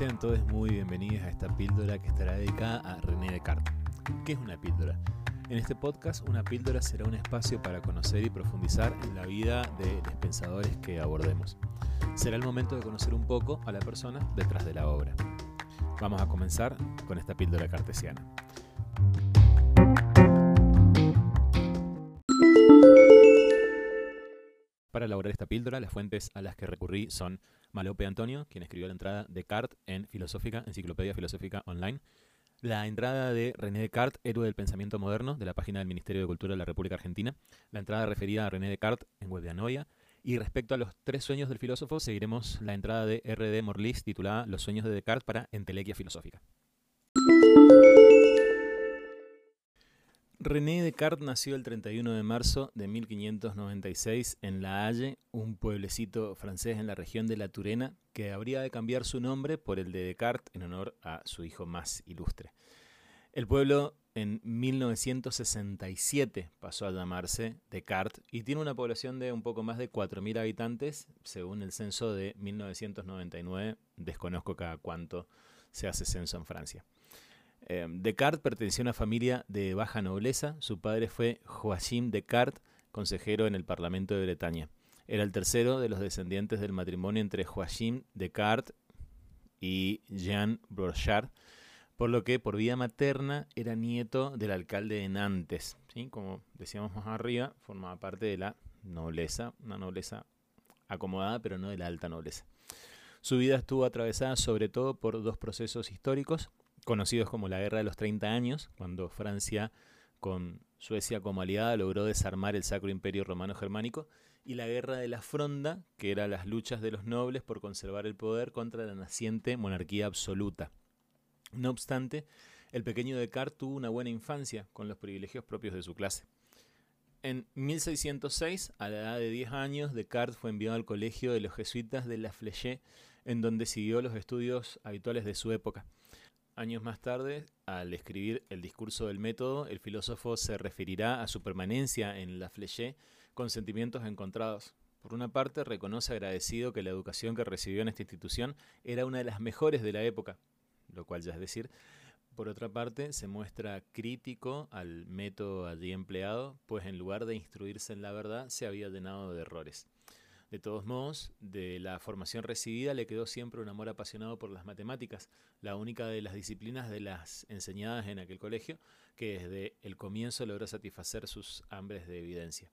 Sean todos muy bienvenidos a esta píldora que estará dedicada a René Descartes. ¿Qué es una píldora? En este podcast, una píldora será un espacio para conocer y profundizar en la vida de los pensadores que abordemos. Será el momento de conocer un poco a la persona detrás de la obra. Vamos a comenzar con esta píldora cartesiana. Para elaborar esta píldora, las fuentes a las que recurrí son Malope Antonio, quien escribió la entrada de Descartes en Filosófica, Enciclopedia Filosófica Online, la entrada de René Descartes, héroe del pensamiento moderno, de la página del Ministerio de Cultura de la República Argentina, la entrada referida a René Descartes en Web de Anoia, y respecto a los tres sueños del filósofo, seguiremos la entrada de R.D. Morlis titulada Los sueños de Descartes para Entelequia Filosófica. René Descartes nació el 31 de marzo de 1596 en La Haye, un pueblecito francés en la región de la Turena, que habría de cambiar su nombre por el de Descartes en honor a su hijo más ilustre. El pueblo en 1967 pasó a llamarse Descartes y tiene una población de un poco más de 4.000 habitantes, según el censo de 1999. Desconozco cada cuánto se hace censo en Francia. Eh, Descartes perteneció a una familia de baja nobleza. Su padre fue Joachim Descartes, consejero en el Parlamento de Bretaña. Era el tercero de los descendientes del matrimonio entre Joachim Descartes y Jean Brochard, por lo que por vía materna era nieto del alcalde de Nantes. Como decíamos más arriba, formaba parte de la nobleza, una nobleza acomodada, pero no de la alta nobleza. Su vida estuvo atravesada sobre todo por dos procesos históricos conocidos como la Guerra de los 30 Años, cuando Francia, con Suecia como aliada, logró desarmar el Sacro Imperio Romano Germánico, y la Guerra de la Fronda, que era las luchas de los nobles por conservar el poder contra la naciente monarquía absoluta. No obstante, el pequeño Descartes tuvo una buena infancia con los privilegios propios de su clase. En 1606, a la edad de 10 años, Descartes fue enviado al colegio de los jesuitas de La Flèche, en donde siguió los estudios habituales de su época. Años más tarde, al escribir el discurso del método, el filósofo se referirá a su permanencia en la Fleché con sentimientos encontrados. Por una parte, reconoce agradecido que la educación que recibió en esta institución era una de las mejores de la época, lo cual ya es decir. Por otra parte, se muestra crítico al método allí empleado, pues en lugar de instruirse en la verdad, se había llenado de errores. De todos modos, de la formación recibida le quedó siempre un amor apasionado por las matemáticas, la única de las disciplinas de las enseñadas en aquel colegio que desde el comienzo logró satisfacer sus hambres de evidencia.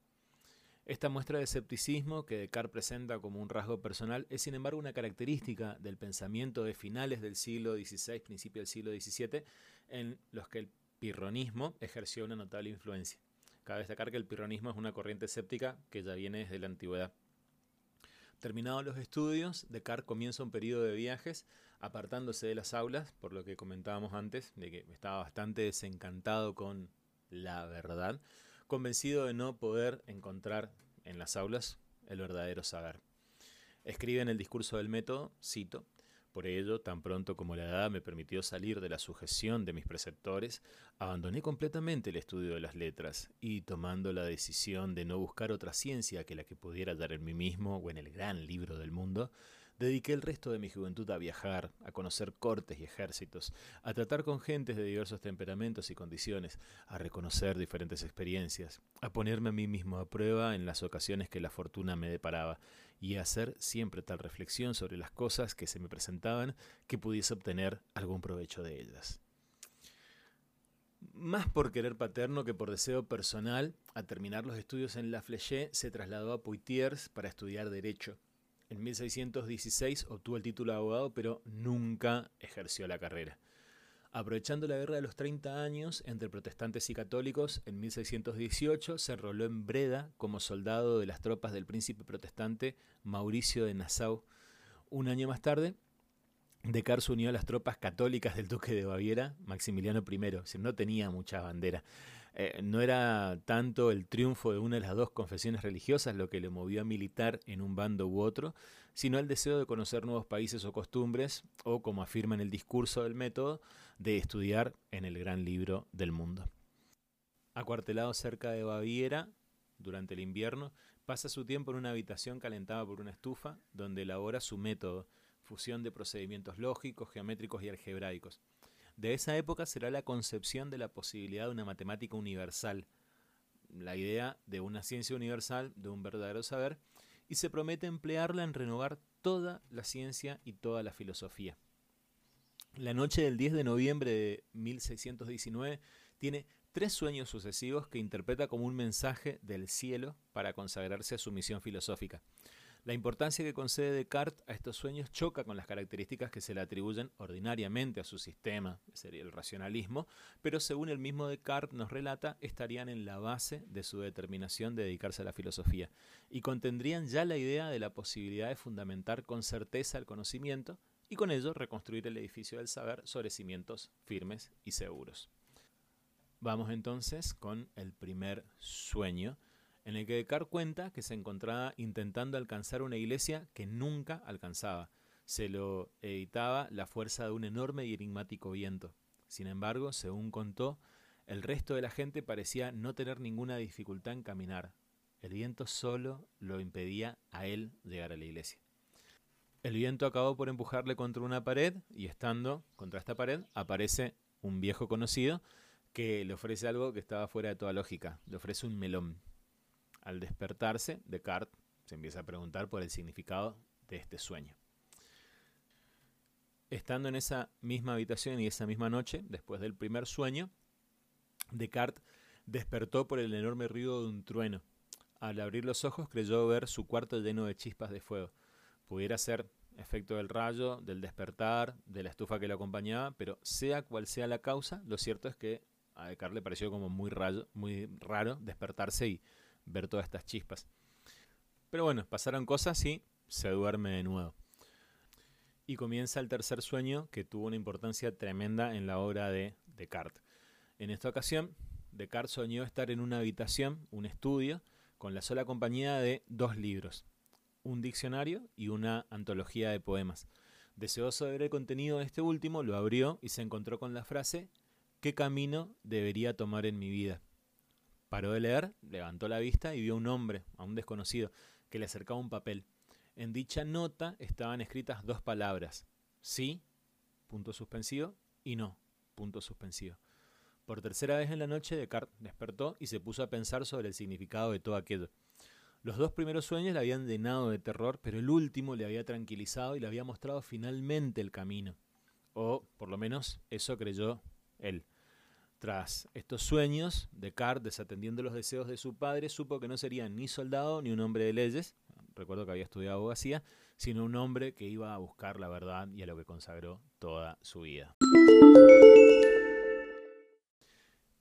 Esta muestra de escepticismo que Descartes presenta como un rasgo personal es sin embargo una característica del pensamiento de finales del siglo XVI, principio del siglo XVII, en los que el pirronismo ejerció una notable influencia. Cabe destacar que el pirronismo es una corriente escéptica que ya viene desde la antigüedad. Terminados los estudios, Descartes comienza un periodo de viajes, apartándose de las aulas, por lo que comentábamos antes, de que estaba bastante desencantado con la verdad, convencido de no poder encontrar en las aulas el verdadero saber. Escribe en el discurso del método, cito, por ello, tan pronto como la edad me permitió salir de la sujeción de mis preceptores, abandoné completamente el estudio de las letras y, tomando la decisión de no buscar otra ciencia que la que pudiera dar en mí mismo o en el gran libro del mundo, Dediqué el resto de mi juventud a viajar, a conocer cortes y ejércitos, a tratar con gentes de diversos temperamentos y condiciones, a reconocer diferentes experiencias, a ponerme a mí mismo a prueba en las ocasiones que la fortuna me deparaba, y a hacer siempre tal reflexión sobre las cosas que se me presentaban que pudiese obtener algún provecho de ellas. Más por querer paterno que por deseo personal, al terminar los estudios en La Flèche, se trasladó a Poitiers para estudiar Derecho. En 1616 obtuvo el título de abogado, pero nunca ejerció la carrera. Aprovechando la guerra de los 30 años entre protestantes y católicos, en 1618 se enroló en Breda como soldado de las tropas del príncipe protestante Mauricio de Nassau. Un año más tarde, Descartes se unió a las tropas católicas del duque de Baviera, Maximiliano I, no tenía mucha bandera. Eh, no era tanto el triunfo de una de las dos confesiones religiosas lo que le movió a militar en un bando u otro, sino el deseo de conocer nuevos países o costumbres, o como afirma en el discurso del método, de estudiar en el gran libro del mundo. Acuartelado cerca de Baviera, durante el invierno, pasa su tiempo en una habitación calentada por una estufa, donde elabora su método, fusión de procedimientos lógicos, geométricos y algebraicos. De esa época será la concepción de la posibilidad de una matemática universal, la idea de una ciencia universal, de un verdadero saber, y se promete emplearla en renovar toda la ciencia y toda la filosofía. La noche del 10 de noviembre de 1619 tiene tres sueños sucesivos que interpreta como un mensaje del cielo para consagrarse a su misión filosófica. La importancia que concede Descartes a estos sueños choca con las características que se le atribuyen ordinariamente a su sistema, que sería el racionalismo, pero según el mismo Descartes nos relata, estarían en la base de su determinación de dedicarse a la filosofía y contendrían ya la idea de la posibilidad de fundamentar con certeza el conocimiento y con ello reconstruir el edificio del saber sobre cimientos firmes y seguros. Vamos entonces con el primer sueño, en el que Descartes cuenta que se encontraba intentando alcanzar una iglesia que nunca alcanzaba. Se lo editaba la fuerza de un enorme y enigmático viento. Sin embargo, según contó, el resto de la gente parecía no tener ninguna dificultad en caminar. El viento solo lo impedía a él llegar a la iglesia. El viento acabó por empujarle contra una pared y estando contra esta pared aparece un viejo conocido que le ofrece algo que estaba fuera de toda lógica. Le ofrece un melón. Al despertarse, Descartes se empieza a preguntar por el significado de este sueño. Estando en esa misma habitación y esa misma noche, después del primer sueño, Descartes despertó por el enorme ruido de un trueno. Al abrir los ojos creyó ver su cuarto lleno de chispas de fuego. Pudiera ser efecto del rayo, del despertar, de la estufa que lo acompañaba, pero sea cual sea la causa, lo cierto es que a Descartes le pareció como muy, muy raro despertarse y ver todas estas chispas. Pero bueno, pasaron cosas y se duerme de nuevo. Y comienza el tercer sueño que tuvo una importancia tremenda en la obra de Descartes. En esta ocasión, Descartes soñó estar en una habitación, un estudio, con la sola compañía de dos libros, un diccionario y una antología de poemas. Deseoso de ver el contenido de este último, lo abrió y se encontró con la frase ¿Qué camino debería tomar en mi vida? Paró de leer, levantó la vista y vio un hombre, a un desconocido, que le acercaba un papel. En dicha nota estaban escritas dos palabras, sí, punto suspensivo, y no, punto suspensivo. Por tercera vez en la noche, Descartes despertó y se puso a pensar sobre el significado de todo aquello. Los dos primeros sueños le habían llenado de terror, pero el último le había tranquilizado y le había mostrado finalmente el camino. O, por lo menos, eso creyó él. Tras estos sueños, Descartes, desatendiendo los deseos de su padre, supo que no sería ni soldado ni un hombre de leyes, recuerdo que había estudiado abogacía, sino un hombre que iba a buscar la verdad y a lo que consagró toda su vida.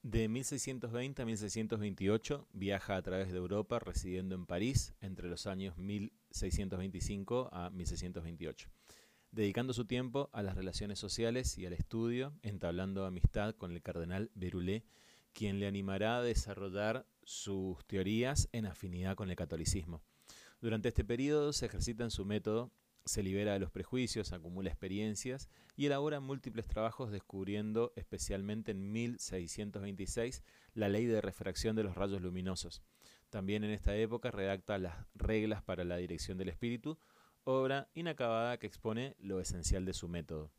De 1620 a 1628 viaja a través de Europa residiendo en París entre los años 1625 a 1628 dedicando su tiempo a las relaciones sociales y al estudio, entablando amistad con el cardenal Berulé, quien le animará a desarrollar sus teorías en afinidad con el catolicismo. Durante este periodo se ejercita en su método, se libera de los prejuicios, acumula experiencias y elabora múltiples trabajos descubriendo especialmente en 1626 la ley de refracción de los rayos luminosos. También en esta época redacta las reglas para la dirección del espíritu, obra inacabada que expone lo esencial de su método.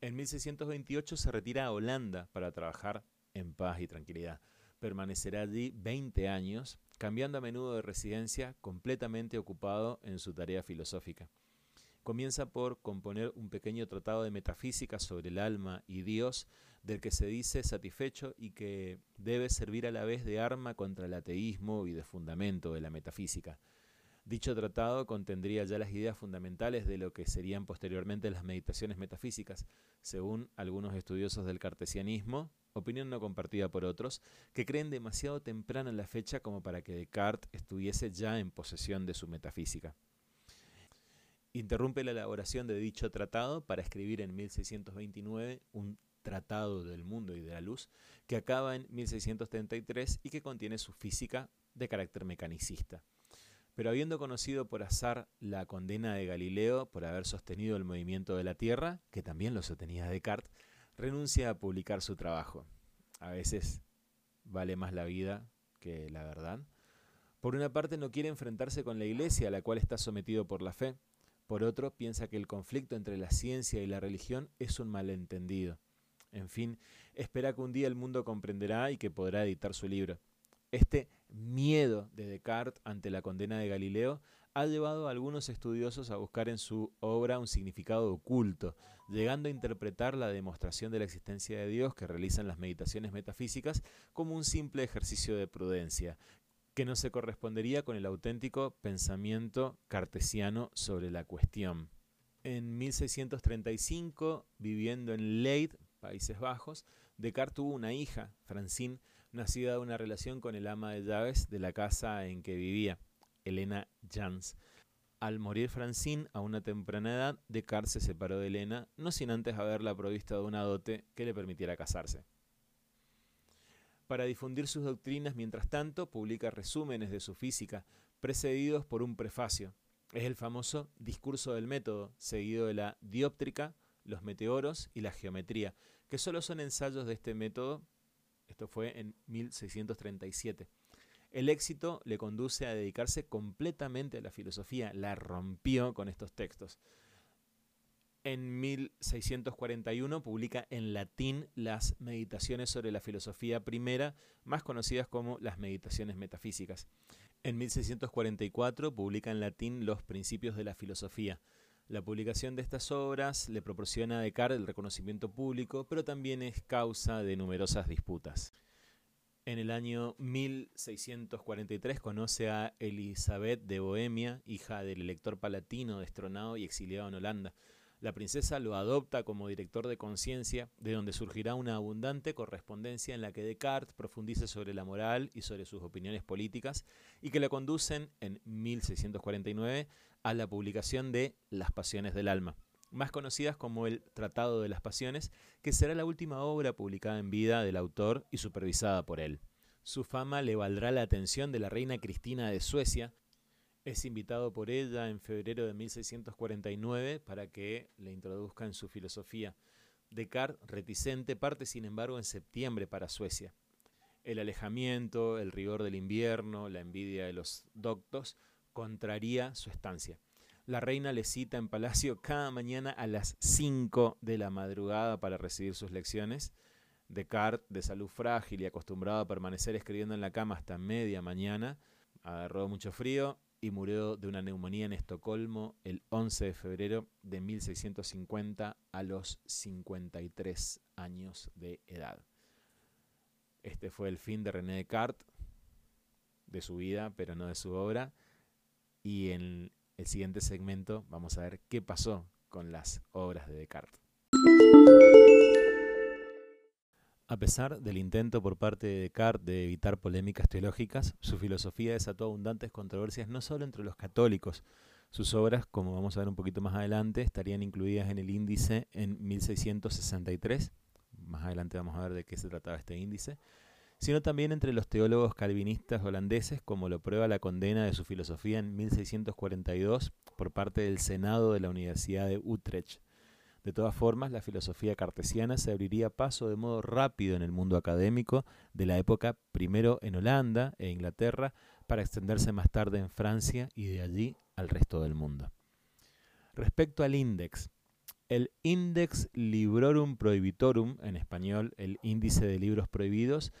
En 1628 se retira a Holanda para trabajar en paz y tranquilidad. Permanecerá allí 20 años, cambiando a menudo de residencia, completamente ocupado en su tarea filosófica. Comienza por componer un pequeño tratado de metafísica sobre el alma y Dios, del que se dice satisfecho y que debe servir a la vez de arma contra el ateísmo y de fundamento de la metafísica. Dicho tratado contendría ya las ideas fundamentales de lo que serían posteriormente las meditaciones metafísicas, según algunos estudiosos del cartesianismo, opinión no compartida por otros, que creen demasiado temprana la fecha como para que Descartes estuviese ya en posesión de su metafísica. Interrumpe la elaboración de dicho tratado para escribir en 1629 un Tratado del Mundo y de la Luz, que acaba en 1633 y que contiene su física de carácter mecanicista pero habiendo conocido por azar la condena de Galileo por haber sostenido el movimiento de la Tierra, que también lo sostenía Descartes, renuncia a publicar su trabajo. A veces vale más la vida que la verdad. Por una parte no quiere enfrentarse con la iglesia a la cual está sometido por la fe. Por otro, piensa que el conflicto entre la ciencia y la religión es un malentendido. En fin, espera que un día el mundo comprenderá y que podrá editar su libro. Este miedo de Descartes ante la condena de Galileo ha llevado a algunos estudiosos a buscar en su obra un significado oculto, llegando a interpretar la demostración de la existencia de Dios que realizan las meditaciones metafísicas como un simple ejercicio de prudencia, que no se correspondería con el auténtico pensamiento cartesiano sobre la cuestión. En 1635, viviendo en Leyde, Países Bajos, Descartes tuvo una hija, Francine, nacida de una relación con el ama de llaves de la casa en que vivía. Elena Jans. Al morir Francine a una temprana edad, Descartes se separó de Elena, no sin antes haberla provisto de una dote que le permitiera casarse. Para difundir sus doctrinas, mientras tanto, publica resúmenes de su física, precedidos por un prefacio. Es el famoso Discurso del Método, seguido de la Dióptrica, los meteoros y la geometría, que solo son ensayos de este método. Esto fue en 1637. El éxito le conduce a dedicarse completamente a la filosofía, la rompió con estos textos. En 1641 publica en latín las Meditaciones sobre la filosofía primera, más conocidas como las Meditaciones metafísicas. En 1644 publica en latín Los Principios de la Filosofía. La publicación de estas obras le proporciona a Descartes el reconocimiento público, pero también es causa de numerosas disputas. En el año 1643 conoce a Elizabeth de Bohemia, hija del elector palatino destronado y exiliado en Holanda. La princesa lo adopta como director de conciencia, de donde surgirá una abundante correspondencia en la que Descartes profundice sobre la moral y sobre sus opiniones políticas, y que la conducen en 1649 a la publicación de Las Pasiones del Alma más conocidas como el Tratado de las Pasiones, que será la última obra publicada en vida del autor y supervisada por él. Su fama le valdrá la atención de la reina Cristina de Suecia. Es invitado por ella en febrero de 1649 para que le introduzca en su filosofía. Descartes, reticente, parte sin embargo en septiembre para Suecia. El alejamiento, el rigor del invierno, la envidia de los doctos contraría su estancia. La reina le cita en palacio cada mañana a las 5 de la madrugada para recibir sus lecciones. Descartes, de salud frágil y acostumbrado a permanecer escribiendo en la cama hasta media mañana, agarró mucho frío y murió de una neumonía en Estocolmo el 11 de febrero de 1650 a los 53 años de edad. Este fue el fin de René Descartes, de su vida, pero no de su obra. Y en el siguiente segmento vamos a ver qué pasó con las obras de Descartes. A pesar del intento por parte de Descartes de evitar polémicas teológicas, su filosofía desató abundantes controversias no solo entre los católicos. Sus obras, como vamos a ver un poquito más adelante, estarían incluidas en el índice en 1663. Más adelante vamos a ver de qué se trataba este índice sino también entre los teólogos calvinistas holandeses, como lo prueba la condena de su filosofía en 1642 por parte del Senado de la Universidad de Utrecht. De todas formas, la filosofía cartesiana se abriría paso de modo rápido en el mundo académico de la época primero en Holanda e Inglaterra, para extenderse más tarde en Francia y de allí al resto del mundo. Respecto al índice, el Index Librorum Prohibitorum, en español el índice de libros prohibidos,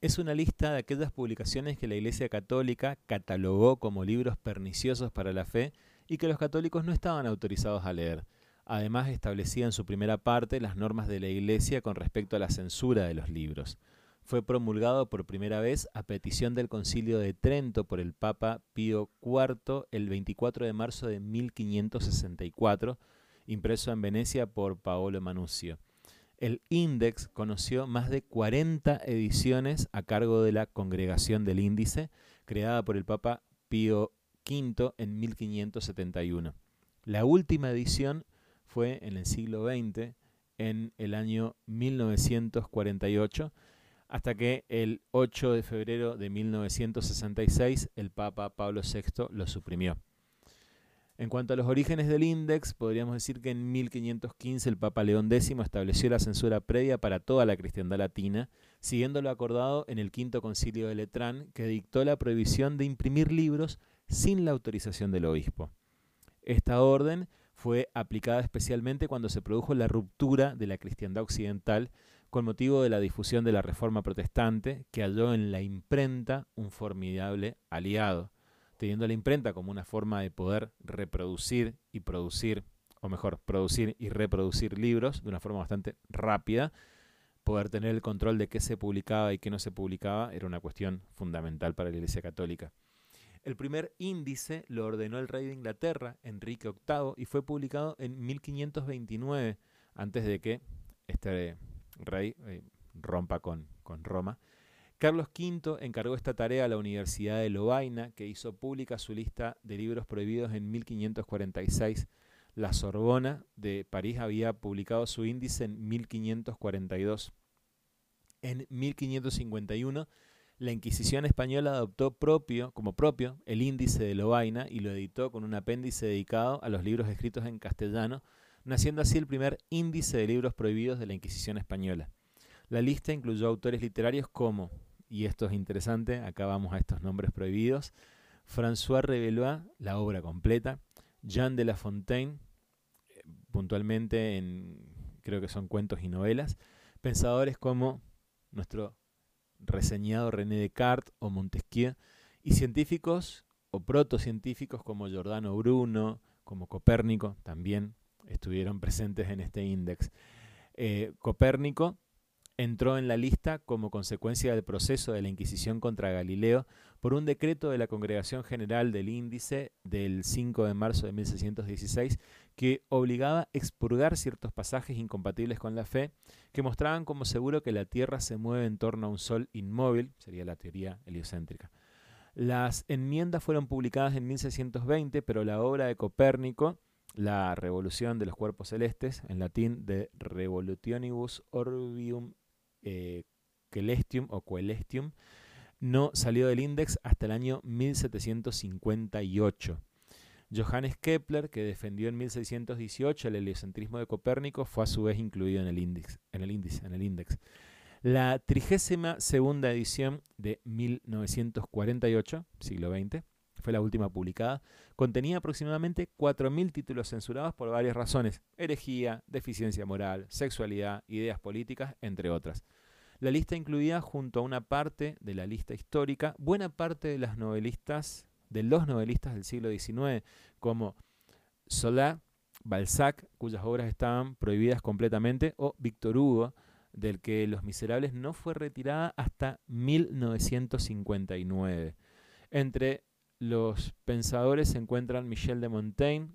es una lista de aquellas publicaciones que la Iglesia Católica catalogó como libros perniciosos para la fe y que los católicos no estaban autorizados a leer. Además, establecía en su primera parte las normas de la Iglesia con respecto a la censura de los libros. Fue promulgado por primera vez a petición del Concilio de Trento por el Papa Pío IV el 24 de marzo de 1564, impreso en Venecia por Paolo Manuzio. El Index conoció más de 40 ediciones a cargo de la Congregación del Índice, creada por el Papa Pío V en 1571. La última edición fue en el siglo XX, en el año 1948, hasta que el 8 de febrero de 1966 el Papa Pablo VI lo suprimió. En cuanto a los orígenes del índice, podríamos decir que en 1515 el Papa León X estableció la censura previa para toda la cristiandad latina, siguiendo lo acordado en el Quinto Concilio de Letrán, que dictó la prohibición de imprimir libros sin la autorización del obispo. Esta orden fue aplicada especialmente cuando se produjo la ruptura de la cristiandad occidental con motivo de la difusión de la Reforma Protestante, que halló en la imprenta un formidable aliado, teniendo la imprenta como una forma de poder reproducir y producir, o mejor, producir y reproducir libros de una forma bastante rápida, poder tener el control de qué se publicaba y qué no se publicaba era una cuestión fundamental para la Iglesia Católica. El primer índice lo ordenó el rey de Inglaterra, Enrique VIII, y fue publicado en 1529, antes de que este rey eh, rompa con, con Roma. Carlos V encargó esta tarea a la Universidad de Lovaina, que hizo pública su lista de libros prohibidos en 1546. La Sorbona de París había publicado su índice en 1542. En 1551, la Inquisición española adoptó propio, como propio el índice de Lovaina y lo editó con un apéndice dedicado a los libros escritos en castellano, naciendo así el primer índice de libros prohibidos de la Inquisición española. La lista incluyó autores literarios como, y esto es interesante, acá vamos a estos nombres prohibidos, François Revelois, la obra completa, Jean de La Fontaine, eh, puntualmente en, creo que son cuentos y novelas, pensadores como nuestro reseñado René Descartes o Montesquieu, y científicos o protocientíficos como Giordano Bruno, como Copérnico, también estuvieron presentes en este índice. Eh, Copérnico entró en la lista como consecuencia del proceso de la Inquisición contra Galileo por un decreto de la Congregación General del Índice del 5 de marzo de 1616 que obligaba a expurgar ciertos pasajes incompatibles con la fe que mostraban como seguro que la Tierra se mueve en torno a un Sol inmóvil, sería la teoría heliocéntrica. Las enmiendas fueron publicadas en 1620, pero la obra de Copérnico, La Revolución de los Cuerpos Celestes, en latín de Revolutionibus Orbium eh, Celestium o Coelestium, no salió del índice hasta el año 1758. Johannes Kepler, que defendió en 1618 el heliocentrismo de Copérnico, fue a su vez incluido en el índice. En el índice, en el índice. La trigésima segunda edición de 1948, siglo XX, fue la última publicada, contenía aproximadamente 4.000 títulos censurados por varias razones, herejía, deficiencia moral, sexualidad, ideas políticas, entre otras. La lista incluía, junto a una parte de la lista histórica, buena parte de las novelistas, de los novelistas del siglo XIX, como Solá, Balzac, cuyas obras estaban prohibidas completamente, o Víctor Hugo, del que Los Miserables no fue retirada hasta 1959. Entre los pensadores se encuentran Michel de Montaigne,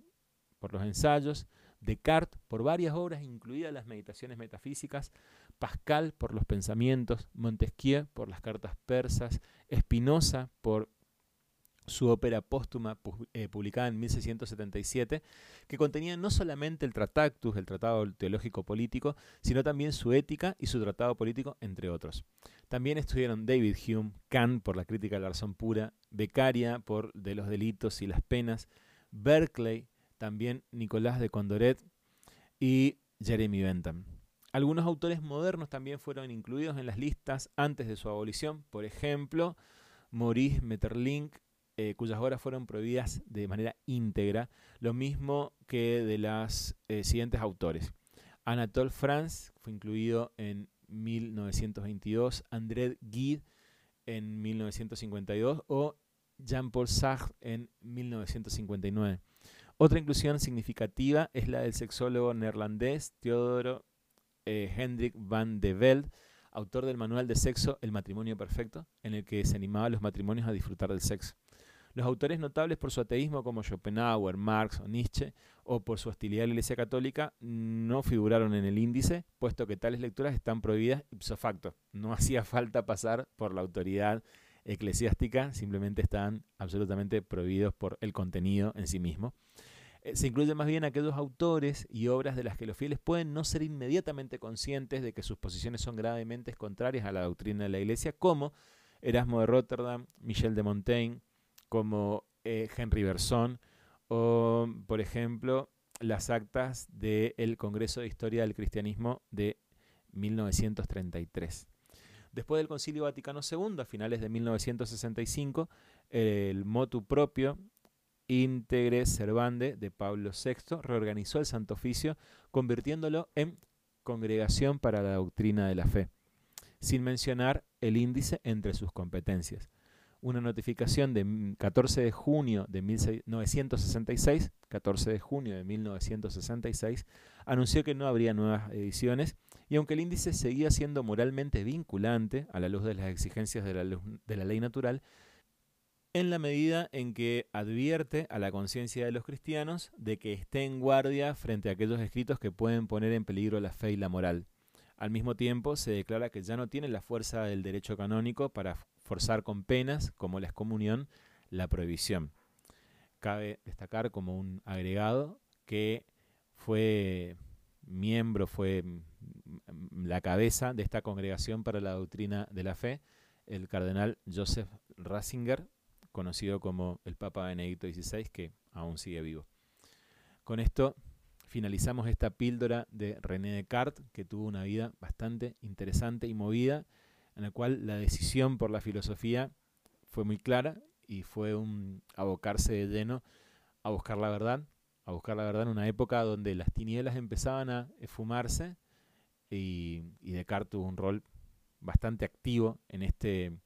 por los ensayos, Descartes, por varias obras, incluidas las meditaciones metafísicas, Pascal por los pensamientos, Montesquieu por las cartas persas, Spinoza por su ópera póstuma eh, publicada en 1677, que contenía no solamente el Tratactus, el Tratado Teológico Político, sino también su ética y su Tratado Político, entre otros. También estuvieron David Hume, Kant por la crítica de la razón pura, Beccaria por de los delitos y las penas, Berkeley, también Nicolás de Condoret y Jeremy Bentham. Algunos autores modernos también fueron incluidos en las listas antes de su abolición, por ejemplo, Maurice Metterlink, eh, cuyas obras fueron prohibidas de manera íntegra, lo mismo que de los eh, siguientes autores. Anatole France fue incluido en 1922, André Gide en 1952 o Jean-Paul Sartre en 1959. Otra inclusión significativa es la del sexólogo neerlandés Theodoro eh, Hendrik van de Velde, autor del manual de sexo El matrimonio perfecto, en el que se animaba a los matrimonios a disfrutar del sexo. Los autores notables por su ateísmo como Schopenhauer, Marx o Nietzsche, o por su hostilidad a la Iglesia Católica, no figuraron en el índice, puesto que tales lecturas están prohibidas ipso facto. No hacía falta pasar por la autoridad eclesiástica, simplemente estaban absolutamente prohibidos por el contenido en sí mismo. Eh, se incluyen más bien aquellos autores y obras de las que los fieles pueden no ser inmediatamente conscientes de que sus posiciones son gravemente contrarias a la doctrina de la Iglesia, como Erasmo de Rotterdam, Michel de Montaigne, como eh, Henry Berson o, por ejemplo, las actas del Congreso de Historia del Cristianismo de 1933. Después del Concilio Vaticano II, a finales de 1965, el motu propio Integre Servande de Pablo VI reorganizó el Santo Oficio, convirtiéndolo en Congregación para la Doctrina de la Fe, sin mencionar el índice entre sus competencias. Una notificación de 14 de junio de 1966, 14 de junio de 1966, anunció que no habría nuevas ediciones y aunque el índice seguía siendo moralmente vinculante a la luz de las exigencias de la, de la ley natural, en la medida en que advierte a la conciencia de los cristianos de que esté en guardia frente a aquellos escritos que pueden poner en peligro la fe y la moral. Al mismo tiempo, se declara que ya no tiene la fuerza del derecho canónico para forzar con penas, como la excomunión, la prohibición. Cabe destacar como un agregado que fue miembro, fue la cabeza de esta congregación para la doctrina de la fe, el cardenal Joseph Ratzinger, conocido como el Papa Benedicto XVI, que aún sigue vivo. Con esto finalizamos esta píldora de René Descartes, que tuvo una vida bastante interesante y movida, en la cual la decisión por la filosofía fue muy clara y fue un abocarse de lleno a buscar la verdad, a buscar la verdad en una época donde las tinieblas empezaban a esfumarse y, y Descartes tuvo un rol bastante activo en este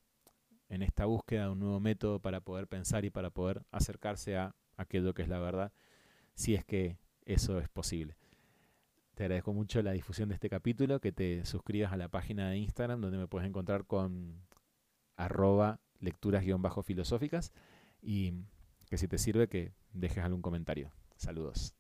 en esta búsqueda de un nuevo método para poder pensar y para poder acercarse a aquello que es la verdad, si es que eso es posible. Te agradezco mucho la difusión de este capítulo, que te suscribas a la página de Instagram donde me puedes encontrar con arroba lecturas-filosóficas y que si te sirve que dejes algún comentario. Saludos.